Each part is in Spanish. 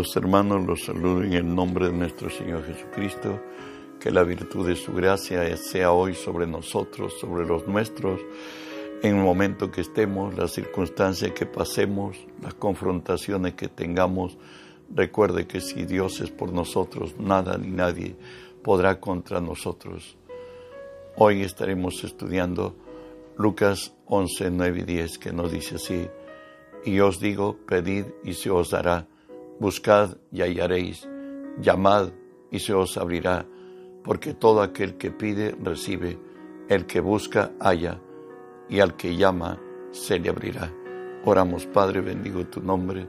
Amados hermanos, los saludo en el nombre de nuestro Señor Jesucristo. Que la virtud de su gracia sea hoy sobre nosotros, sobre los nuestros, en el momento que estemos, las circunstancias que pasemos, las confrontaciones que tengamos. Recuerde que si Dios es por nosotros, nada ni nadie podrá contra nosotros. Hoy estaremos estudiando Lucas 11, 9 y 10, que nos dice así, y os digo, pedid y se os dará Buscad y hallaréis, llamad y se os abrirá, porque todo aquel que pide recibe, el que busca halla, y al que llama se le abrirá. Oramos, Padre, bendigo tu nombre.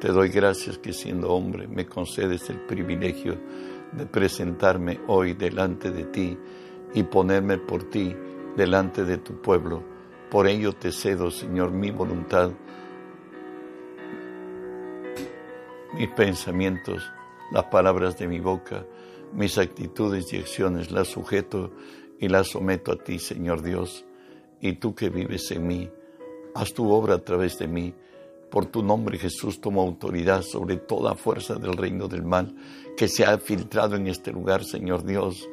Te doy gracias que siendo hombre me concedes el privilegio de presentarme hoy delante de ti y ponerme por ti delante de tu pueblo. Por ello te cedo, Señor, mi voluntad mis pensamientos, las palabras de mi boca, mis actitudes y acciones las sujeto y las someto a ti, Señor Dios. Y tú que vives en mí, haz tu obra a través de mí. Por tu nombre, Jesús, toma autoridad sobre toda fuerza del reino del mal que se ha filtrado en este lugar, Señor Dios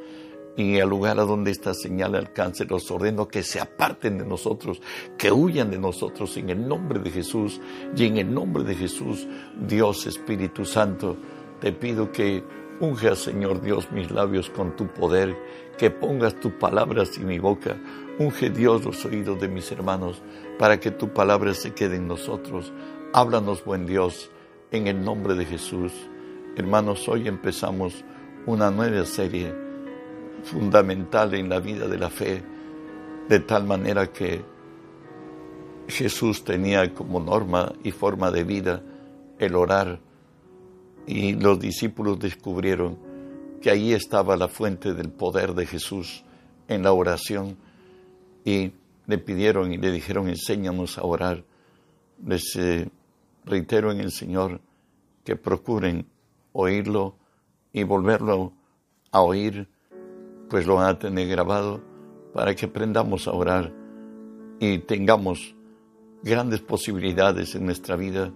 y al lugar a donde esta señal alcance, los ordeno que se aparten de nosotros, que huyan de nosotros en el nombre de Jesús. Y en el nombre de Jesús, Dios Espíritu Santo, te pido que unjas, Señor Dios, mis labios con tu poder, que pongas tus palabras en mi boca. Unge, Dios, los oídos de mis hermanos, para que tu palabra se quede en nosotros. Háblanos, buen Dios, en el nombre de Jesús. Hermanos, hoy empezamos una nueva serie fundamental en la vida de la fe, de tal manera que Jesús tenía como norma y forma de vida el orar y los discípulos descubrieron que ahí estaba la fuente del poder de Jesús en la oración y le pidieron y le dijeron enséñanos a orar. Les eh, reitero en el Señor que procuren oírlo y volverlo a oír pues lo van a tener grabado para que aprendamos a orar y tengamos grandes posibilidades en nuestra vida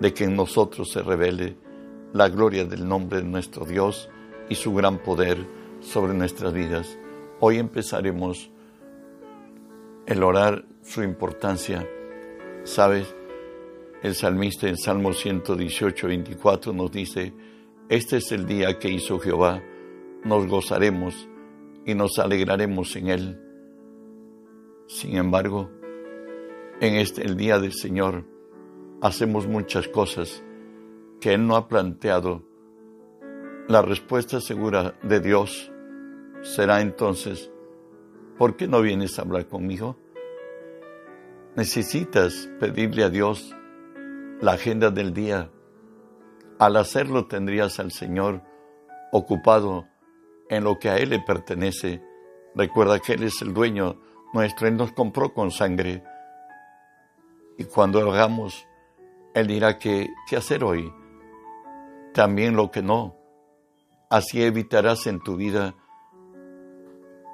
de que en nosotros se revele la gloria del nombre de nuestro Dios y su gran poder sobre nuestras vidas. Hoy empezaremos el orar su importancia. ¿Sabes? El salmista en Salmo 118, 24 nos dice, este es el día que hizo Jehová, nos gozaremos y nos alegraremos en Él. Sin embargo, en este el día del Señor hacemos muchas cosas que Él no ha planteado. La respuesta segura de Dios será entonces, ¿por qué no vienes a hablar conmigo? Necesitas pedirle a Dios la agenda del día. Al hacerlo tendrías al Señor ocupado en lo que a Él le pertenece. Recuerda que Él es el dueño nuestro, Él nos compró con sangre. Y cuando lo hagamos, Él dirá que, qué hacer hoy. También lo que no. Así evitarás en tu vida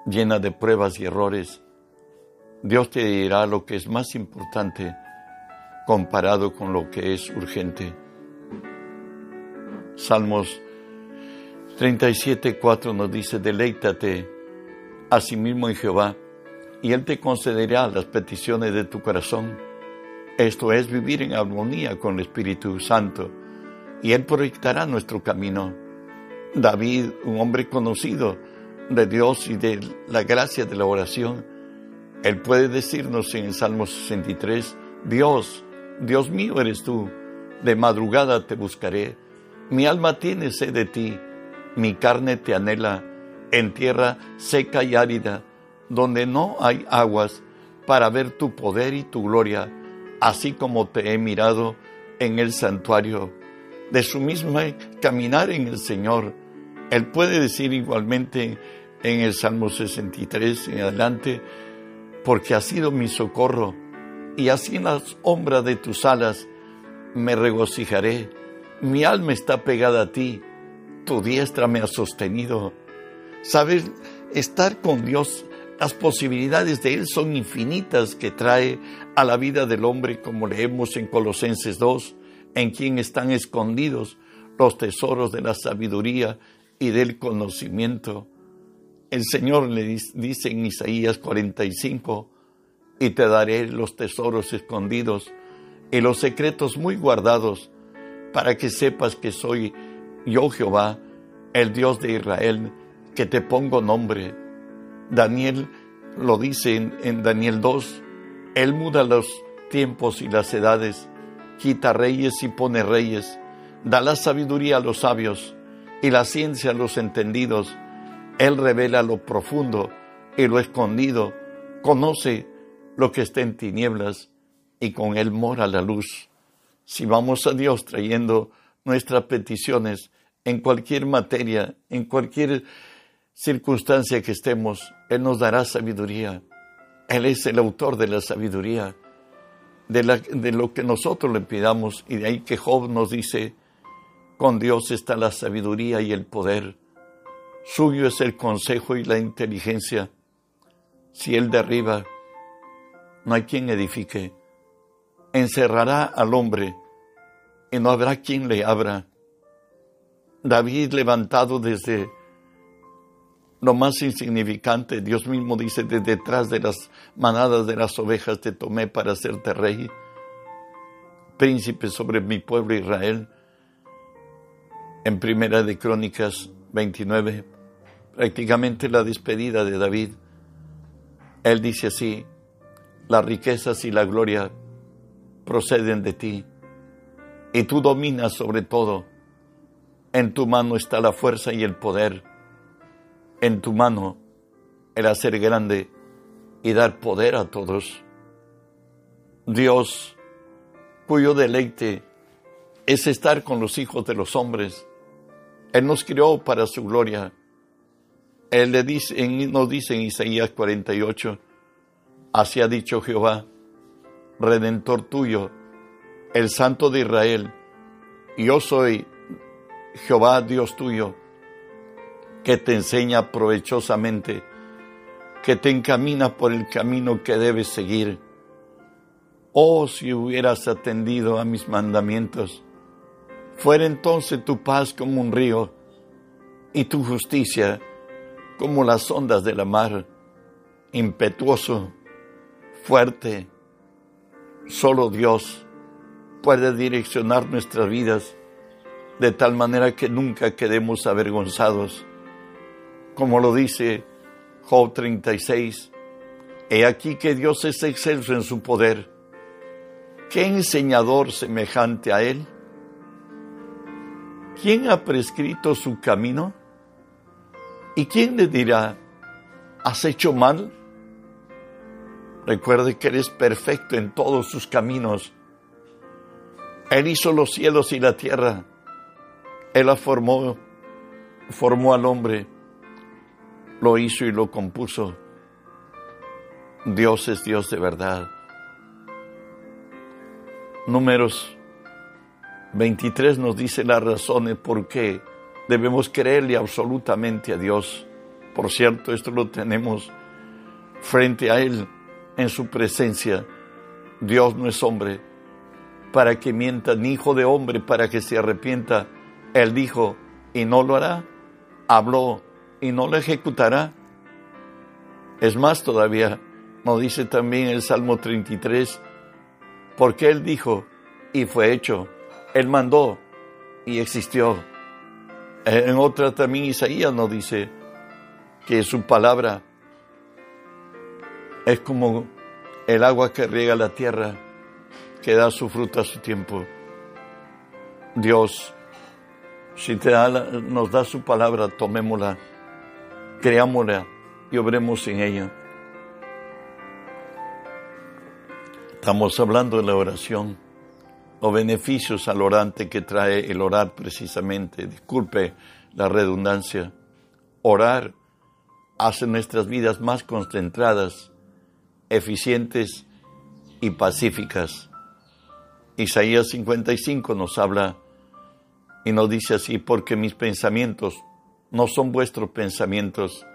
llena de pruebas y errores. Dios te dirá lo que es más importante comparado con lo que es urgente. Salmos 37.4 nos dice, deleítate a sí mismo en Jehová, y Él te concederá las peticiones de tu corazón. Esto es vivir en armonía con el Espíritu Santo, y Él proyectará nuestro camino. David, un hombre conocido de Dios y de la gracia de la oración, Él puede decirnos en el Salmo 63, Dios, Dios mío eres tú, de madrugada te buscaré, mi alma tiene sed de ti mi carne te anhela en tierra seca y árida, donde no hay aguas, para ver tu poder y tu gloria, así como te he mirado en el santuario. De su misma caminar en el Señor. Él puede decir igualmente en el Salmo 63 en adelante, porque ha sido mi socorro, y así en las sombras de tus alas me regocijaré. Mi alma está pegada a ti tu diestra me ha sostenido. Sabes, estar con Dios, las posibilidades de Él son infinitas que trae a la vida del hombre, como leemos en Colosenses 2, en quien están escondidos los tesoros de la sabiduría y del conocimiento. El Señor le dice en Isaías 45, y te daré los tesoros escondidos y los secretos muy guardados, para que sepas que soy yo Jehová, el Dios de Israel, que te pongo nombre. Daniel lo dice en, Daniel 2, Él muda los tiempos y las edades, quita reyes y pone reyes, da la sabiduría a los sabios y la ciencia a los entendidos. Él revela lo profundo y lo escondido, conoce lo que está en tinieblas y con Él mora la luz. Si vamos a Dios trayendo nuestras peticiones en cualquier materia, en cualquier circunstancia que estemos, Él nos dará sabiduría. Él es el autor de la sabiduría, de, de lo que nosotros le pidamos, y de ahí que Job nos dice, con Dios está la sabiduría y el poder, suyo es el consejo y la inteligencia. Si Él derriba, no hay quien edifique. Encerrará al hombre y no habrá quien le abra. David levantado desde lo más insignificante, Dios mismo dice, de detrás de las manadas de las ovejas te tomé para hacerte rey, príncipe sobre mi pueblo Israel. En Primera de Crónicas 29, prácticamente la despedida de David, él dice así, las riquezas y la gloria proceden de ti, y tú dominas sobre todo. En tu mano está la fuerza y el poder. En tu mano el hacer grande y dar poder a todos. Dios, cuyo deleite es estar con los hijos de los hombres. Él nos crió para su gloria. Él le dice, nos dice en Isaías 48, Así ha dicho Jehová, Redentor tuyo, el Santo de Israel. Yo soy Jehová Dios tuyo, que te enseña provechosamente, que te encamina por el camino que debes seguir. Oh, si hubieras atendido a mis mandamientos, fuera entonces tu paz como un río y tu justicia como las ondas de la mar, impetuoso fuerte. Solo Dios puede direccionar nuestras vidas de tal manera que nunca quedemos avergonzados. Como lo dice Job 36, he aquí que Dios es excelso en su poder. ¿Qué enseñador semejante a Él? ¿Quién ha prescrito su camino? ¿Y quién le dirá, has hecho mal? Recuerde que eres perfecto en todos sus caminos. Él hizo los cielos y la tierra. Él la formó, formó al hombre, lo hizo y lo compuso. Dios es Dios de verdad. Números 23 nos dice las razones por qué debemos creerle absolutamente a Dios. Por cierto, esto lo tenemos frente a Él en su presencia. Dios no es hombre para que mienta, ni hijo de hombre para que se arrepienta. Él dijo y no lo hará, habló y no lo ejecutará. Es más todavía, nos dice también el Salmo 33, porque Él dijo y fue hecho, Él mandó y existió. En otra también Isaías nos dice que su palabra es como el agua que riega la tierra, que da su fruto a su tiempo. Dios, si te nos da su palabra, tomémosla, creámosla y obremos en ella. Estamos hablando de la oración, los beneficios al orante que trae el orar precisamente. Disculpe la redundancia. Orar hace nuestras vidas más concentradas eficientes y pacíficas. Isaías 55 nos habla y nos dice así, porque mis pensamientos no son vuestros pensamientos,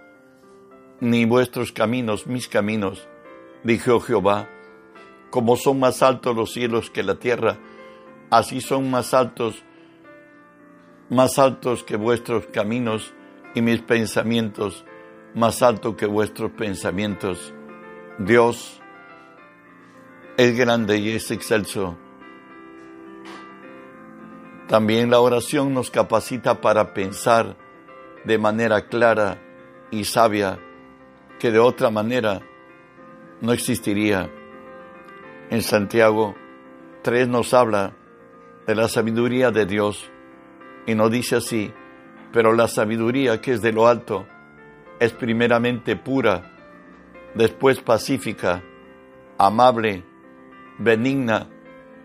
ni vuestros caminos mis caminos, dijo Jehová. Como son más altos los cielos que la tierra, así son más altos más altos que vuestros caminos y mis pensamientos más altos que vuestros pensamientos. Dios es grande y es excelso. También la oración nos capacita para pensar de manera clara y sabia que de otra manera no existiría. En Santiago 3 nos habla de la sabiduría de Dios y nos dice así, pero la sabiduría que es de lo alto es primeramente pura, después pacífica, amable, benigna,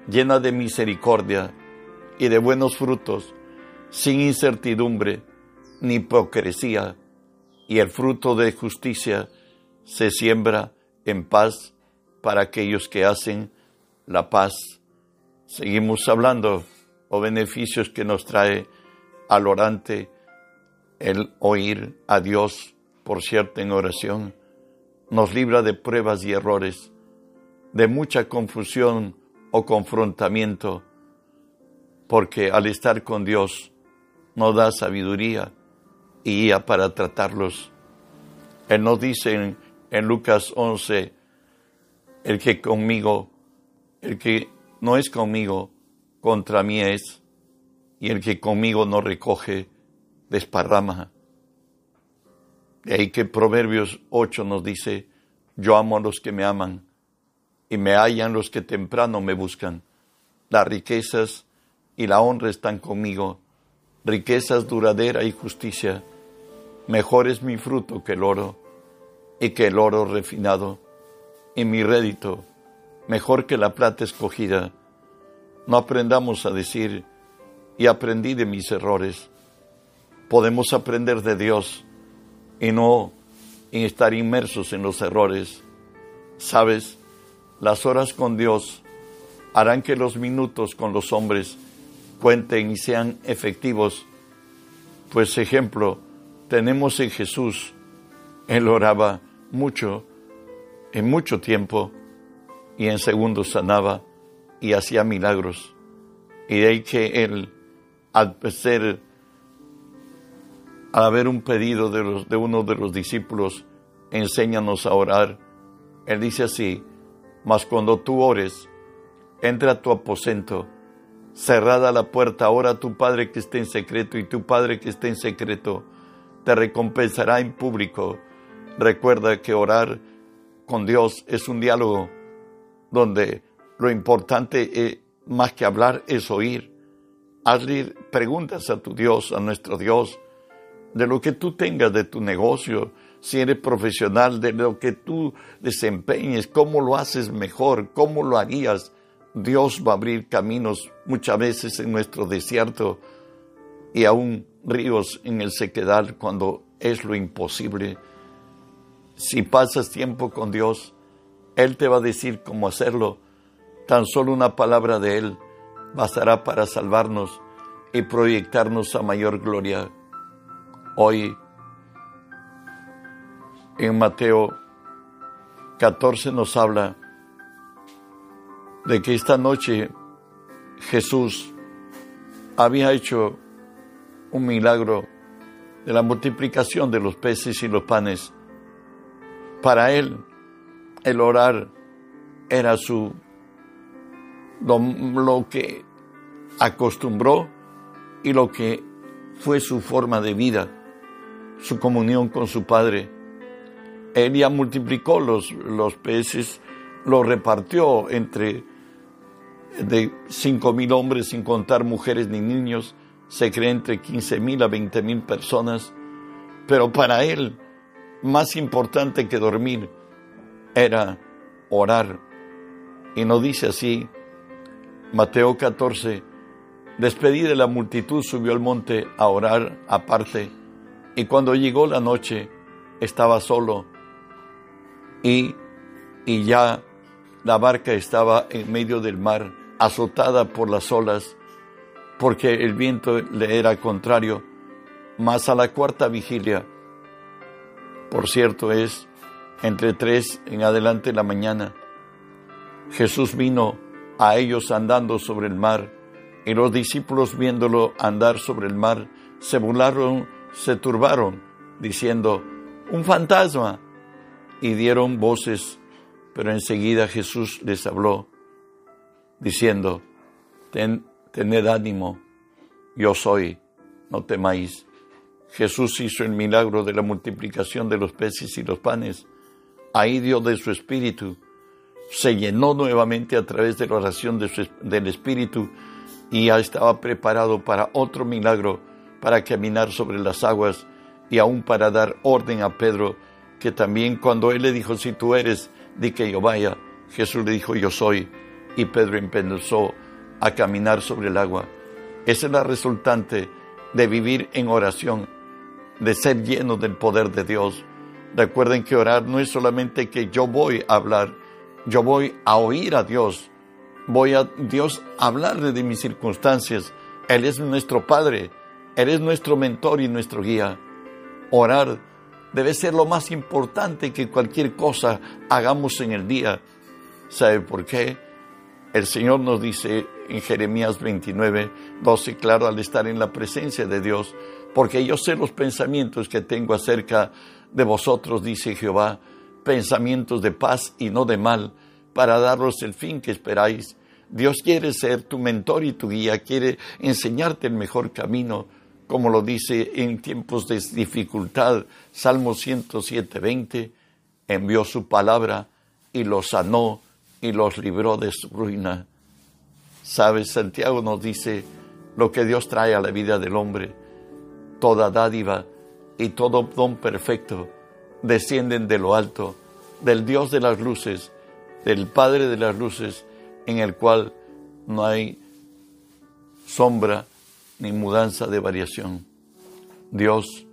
llena de misericordia y de buenos frutos, sin incertidumbre ni hipocresía, y el fruto de justicia se siembra en paz para aquellos que hacen la paz. Seguimos hablando o beneficios que nos trae al orante el oír a Dios, por cierto, en oración. Nos libra de pruebas y errores, de mucha confusión o confrontamiento, porque al estar con Dios nos da sabiduría y guía para tratarlos. Él nos dice en, Lucas 11, el que conmigo, el que no es conmigo, contra mí es, y el que conmigo no recoge, desparrama. De ahí que Proverbios 8 nos dice, yo amo a los que me aman, y me hallan los que temprano me buscan. Las riquezas y la honra están conmigo, riquezas duradera y justicia. Mejor es mi fruto que el oro, y que el oro refinado y mi rédito mejor que la plata escogida. No aprendamos a decir, y aprendí de mis errores. Podemos aprender de Dios y no estar inmersos en los errores. Sabes, las horas con Dios harán que los minutos con los hombres cuenten y sean efectivos. Pues ejemplo, tenemos en Jesús. Él oraba mucho en mucho tiempo y en segundos sanaba y hacía milagros. Y de ahí que él, al ser, al haber un pedido de, los, de uno de los discípulos, enséñanos a orar, él dice así, mas cuando tú ores, entra a tu aposento, cerrada la puerta, ora a tu Padre que esté en secreto y tu Padre que esté en secreto te recompensará en público. Recuerda que orar con Dios es un diálogo donde lo importante eh, más que hablar es oír. Hazle preguntas a tu Dios, a nuestro Dios, de lo que tú tengas de tu negocio, si eres profesional, de lo que tú desempeñes, cómo lo haces mejor, cómo lo harías. Dios va a abrir caminos muchas veces en nuestro desierto y aún ríos en el sequedal cuando es lo imposible si pasas tiempo con Dios, Él te va a decir cómo hacerlo. Tan solo una palabra de Él bastará para salvarnos y proyectarnos a mayor gloria. Hoy, en Mateo 14 nos habla de que esta noche Jesús había hecho un milagro de la multiplicación de los peces y los panes para él, el orar era su lo, que acostumbró y lo que fue su forma de vida, su comunión con su Padre. Él ya multiplicó los, los peces, los repartió entre de cinco mil hombres, sin contar mujeres ni niños, se cree entre quince mil a veinte mil personas, pero para él más importante que dormir era orar. Y nos dice así, Mateo 14, despedida de la multitud subió al monte a orar aparte, y cuando llegó la noche estaba solo, y, y ya la barca estaba en medio del mar, azotada por las olas, porque el viento le era contrario, mas a la cuarta vigilia, por cierto, es entre tres en adelante de la mañana. Jesús vino a ellos andando sobre el mar Y los discípulos viéndolo andar sobre el mar, se burlaron, se turbaron, diciendo, un fantasma. Y dieron voces, pero enseguida Jesús les habló, diciendo, tened ánimo, yo soy, no temáis. Jesús hizo el milagro de la multiplicación de los peces y los panes. Ahí dio de su espíritu. Se llenó nuevamente a través de la oración del espíritu y ya estaba preparado para otro milagro, para caminar sobre las aguas y aún para dar orden a Pedro, que también cuando él le dijo, si tú eres, di que yo vaya, Jesús le dijo, yo soy, y Pedro empezó a caminar sobre el agua. Esa es la resultante de vivir en oración, de ser lleno del poder de Dios. Recuerden que orar no es solamente que yo voy a hablar, yo voy a oír a Dios, voy a Dios a hablarle de mis circunstancias. Él es nuestro Padre, Él es nuestro mentor y nuestro guía. Orar debe ser lo más importante que cualquier cosa hagamos en el día. ¿Sabe por qué? El Señor nos dice en Jeremías 29, 12, claro, al estar en la presencia de Dios, porque yo sé los pensamientos que tengo acerca de vosotros, dice Jehová, pensamientos de paz y no de mal, para daros el fin que esperáis. Dios quiere ser tu mentor y tu guía, quiere enseñarte el mejor camino, como lo dice en tiempos de dificultad, Salmo 107, 20, envió su palabra y los sanó y los libró de su ruina. Sabes, Santiago nos dice lo que Dios trae a la vida del hombre. Toda dádiva y todo don perfecto descienden de lo alto, del Dios de las luces, del Padre de las luces, en el cual no hay sombra ni mudanza de variación. Dios,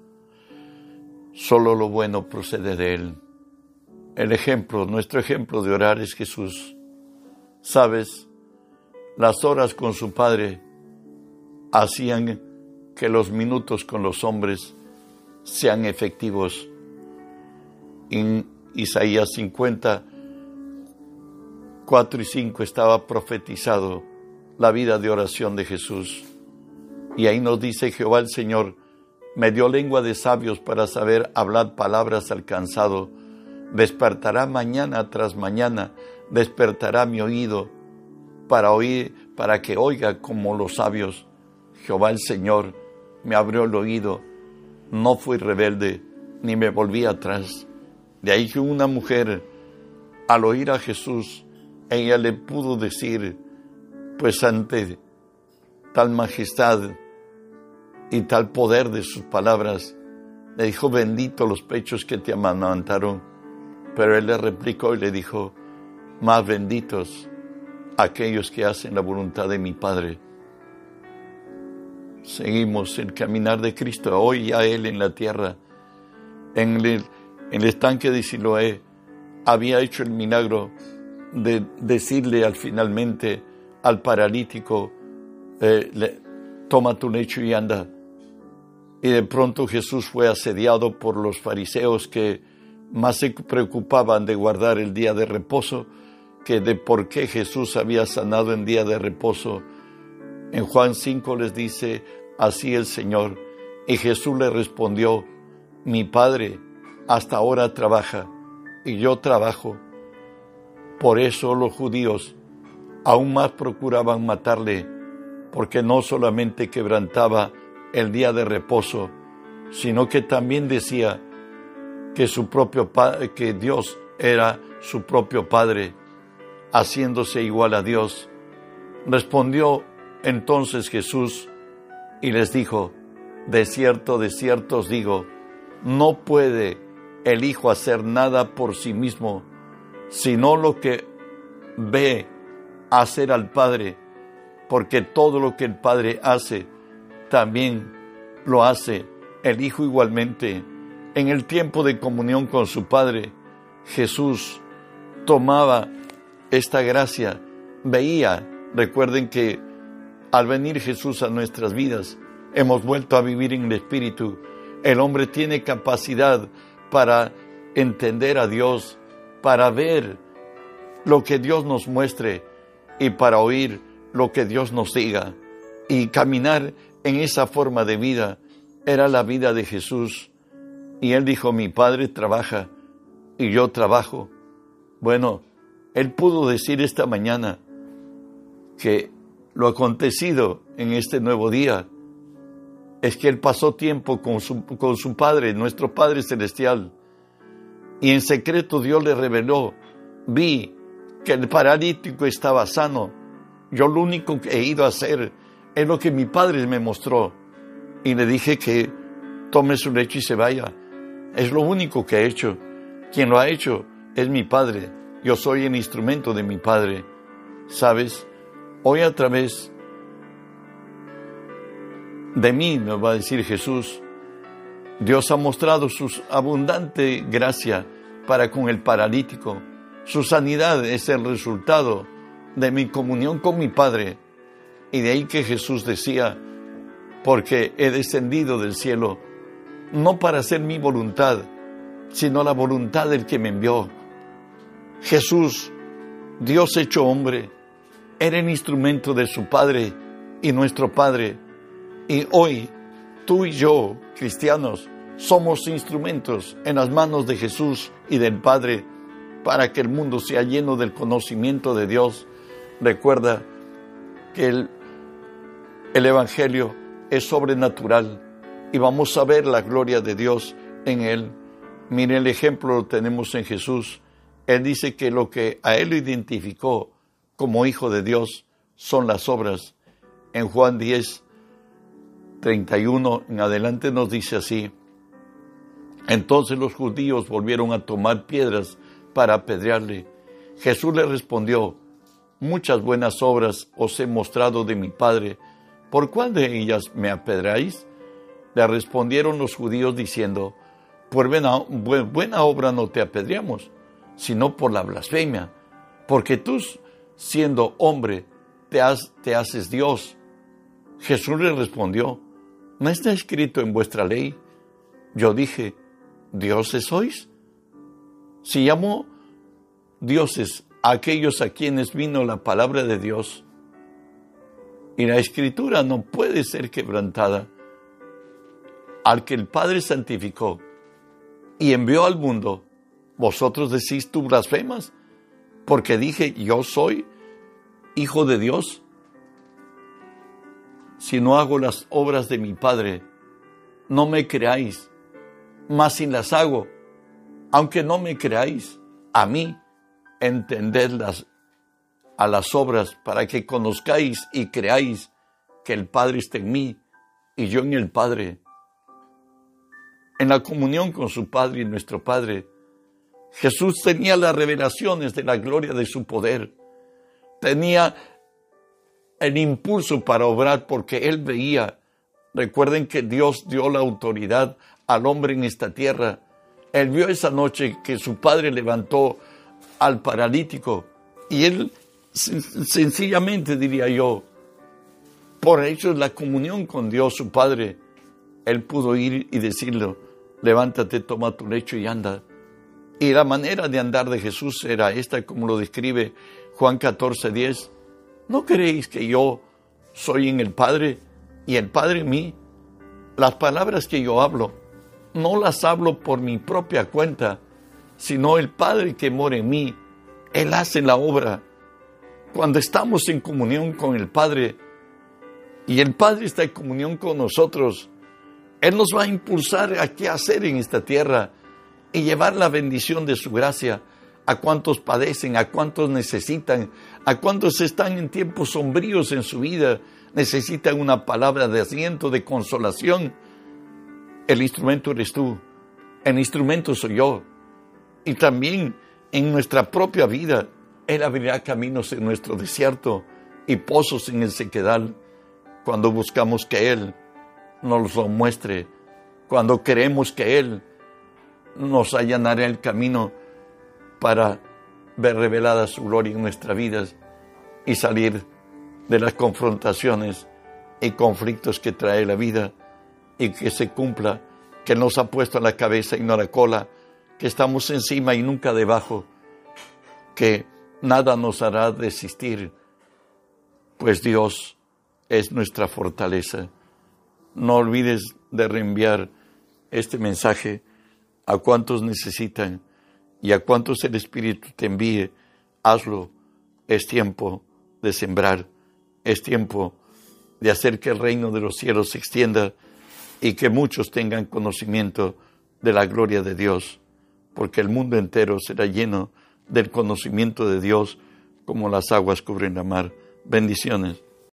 solo lo bueno procede de Él. El ejemplo, nuestro ejemplo de orar es Jesús. Sabes, las horas con su Padre hacían que los minutos con los hombres sean efectivos. En Isaías 50, 4 y 5 estaba profetizado la vida de oración de Jesús. Y ahí nos dice Jehová el Señor, me dio lengua de sabios para saber hablar palabras alcanzado despertará mañana tras mañana, despertará mi oído para oír, para que oiga como los sabios. Jehová el Señor me abrió el oído, no fui rebelde, ni me volví atrás. De ahí que una mujer, al oír a Jesús, ella le pudo decir, pues ante tal majestad y tal poder de sus palabras, le dijo, bendito los pechos que te amamantaron pero él le replicó y le dijo, más benditos aquellos que hacen la voluntad de mi Padre. Seguimos el caminar de Cristo, hoy ya Él en la tierra, en el, en el estanque de Siloé, había hecho el milagro de decirle al finalmente al paralítico, eh, toma tu lecho y anda. Y de pronto Jesús fue asediado por los fariseos que más se preocupaban de guardar el día de reposo que de por qué Jesús había sanado en día de reposo. En Juan 5 les dice, así el Señor. Y Jesús le respondió, mi Padre hasta ahora trabaja y yo trabajo. Por eso los judíos aún más procuraban matarle, porque no solamente quebrantaba el día de reposo, sino que también decía, que su propio que Dios era su propio Padre, haciéndose igual a Dios. Respondió entonces Jesús y les dijo, de cierto, de cierto os digo, no puede el Hijo hacer nada por sí mismo, sino lo que ve hacer al Padre, porque todo lo que el Padre hace, también lo hace el Hijo igualmente en el tiempo de comunión con su Padre, Jesús tomaba esta gracia, veía, recuerden que al venir Jesús a nuestras vidas, hemos vuelto a vivir en el Espíritu. El hombre tiene capacidad para entender a Dios, para ver lo que Dios nos muestre y para oír lo que Dios nos diga. y caminar en esa forma de vida era la vida de Jesús. Y él dijo, mi padre trabaja y yo trabajo. Bueno, él pudo decir esta mañana que lo acontecido en este nuevo día es que él pasó tiempo con su, con su Padre, nuestro Padre Celestial, y en secreto Dios le reveló, vi que el paralítico estaba sano, yo lo único que he ido a hacer es lo que mi Padre me mostró, y le dije que tome su lecho y se vaya. Es lo único que he hecho. Quien lo ha hecho es mi Padre. Yo soy el instrumento de mi Padre. ¿Sabes? Hoy a través de mí, nos va a decir Jesús, Dios ha mostrado su abundante gracia para con el paralítico. Su sanidad es el resultado de mi comunión con mi Padre. Y de ahí que Jesús decía, porque he descendido del cielo, no para hacer mi voluntad, sino la voluntad del que me envió. Jesús, Dios hecho hombre, era el instrumento de su Padre y nuestro Padre. Y hoy, tú y yo, cristianos, somos instrumentos en las manos de Jesús y del Padre para que el mundo sea lleno del conocimiento de Dios. Recuerda que el, el Evangelio es sobrenatural y vamos a ver la gloria de Dios en él. Mire el ejemplo lo tenemos en Jesús. Él dice que lo que a él identificó como hijo de Dios son las obras. En Juan 10, 31 en adelante nos dice así. Entonces los judíos volvieron a tomar piedras para apedrearle. Jesús le respondió, muchas buenas obras os he mostrado de mi Padre, ¿por cuál de ellas me apedráis? Le respondieron los judíos diciendo, por buena, buena obra no te apedreamos, sino por la blasfemia, porque tú, siendo hombre, te, te haces Dios. Jesús le respondió, ¿no está escrito en vuestra ley? Yo dije, ¿dioses sois? Si llamo dioses a aquellos a quienes vino la palabra de Dios, y la escritura no puede ser quebrantada, al que el Padre santificó y envió al mundo, vosotros decís tú blasfemas, porque dije yo soy hijo de Dios. Si no hago las obras de mi Padre, no me creáis, mas si las hago, aunque no me creáis, a mí, entendedlas a las obras para que conozcáis y creáis que el Padre está en mí y yo en el Padre en la comunión con su Padre y nuestro Padre, Jesús tenía las revelaciones de la gloria de su poder, tenía el impulso para obrar porque él veía, recuerden que Dios dio la autoridad al hombre en esta tierra, él vio esa noche que su Padre levantó al paralítico y él sencillamente diría yo, por eso la comunión con Dios, su Padre, él pudo ir y decirlo, levántate, toma tu lecho y anda. Y la manera de andar de Jesús era esta, como lo describe Juan 14, 10. ¿No creéis que yo soy en el Padre y el Padre en mí? Las palabras que yo hablo, no las hablo por mi propia cuenta, sino el Padre que mora en mí. Él hace la obra. Cuando estamos en comunión con el Padre y el Padre está en comunión con nosotros, él nos va a impulsar a qué hacer en esta tierra y llevar la bendición de su gracia a cuantos padecen, a cuantos necesitan, a cuantos están en tiempos sombríos en su vida, necesitan una palabra de asiento, de consolación. El instrumento eres tú, el instrumento soy yo. Y también en nuestra propia vida, Él abrirá caminos en nuestro desierto y pozos en el sequedal cuando buscamos que Él nos lo muestre, cuando queremos que Él nos allanará el camino para ver revelada su gloria en nuestras vidas y salir de las confrontaciones y conflictos que trae la vida y que se cumpla que nos ha puesto a la cabeza y no la cola, que estamos encima y nunca debajo, que nada nos hará desistir, pues Dios es nuestra fortaleza. No olvides de reenviar este mensaje a cuantos necesitan y a cuantos el Espíritu te envíe. Hazlo. Es tiempo de sembrar. Es tiempo de hacer que el reino de los cielos se extienda y que muchos tengan conocimiento de la gloria de Dios, porque el mundo entero será lleno del conocimiento de Dios como las aguas cubren la mar. Bendiciones.